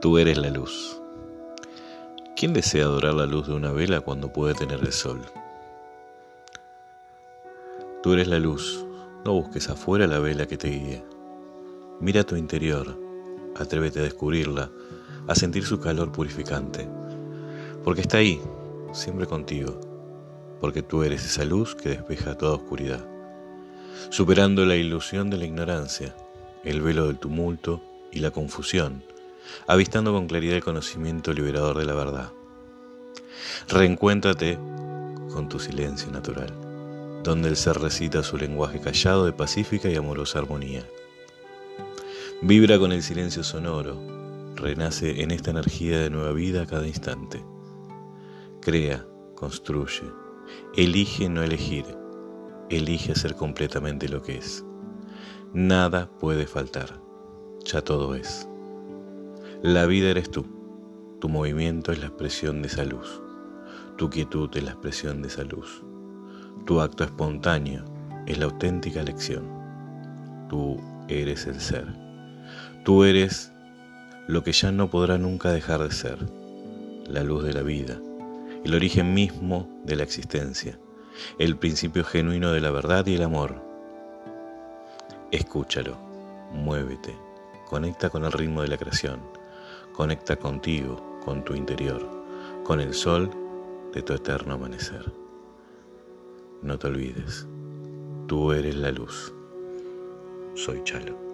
Tú eres la luz. ¿Quién desea adorar la luz de una vela cuando puede tener el sol? Tú eres la luz. No busques afuera la vela que te guíe. Mira tu interior. Atrévete a descubrirla, a sentir su calor purificante. Porque está ahí, siempre contigo. Porque tú eres esa luz que despeja toda oscuridad. Superando la ilusión de la ignorancia, el velo del tumulto y la confusión avistando con claridad el conocimiento liberador de la verdad. Reencuéntrate con tu silencio natural, donde el ser recita su lenguaje callado de pacífica y amorosa armonía. Vibra con el silencio sonoro, renace en esta energía de nueva vida a cada instante. Crea, construye, elige no elegir, elige ser completamente lo que es. Nada puede faltar, ya todo es. La vida eres tú. Tu movimiento es la expresión de esa luz. Tu quietud es la expresión de esa luz. Tu acto espontáneo es la auténtica elección. Tú eres el ser. Tú eres lo que ya no podrá nunca dejar de ser, la luz de la vida, el origen mismo de la existencia, el principio genuino de la verdad y el amor. Escúchalo, muévete, conecta con el ritmo de la creación Conecta contigo, con tu interior, con el sol de tu eterno amanecer. No te olvides, tú eres la luz. Soy Chalo.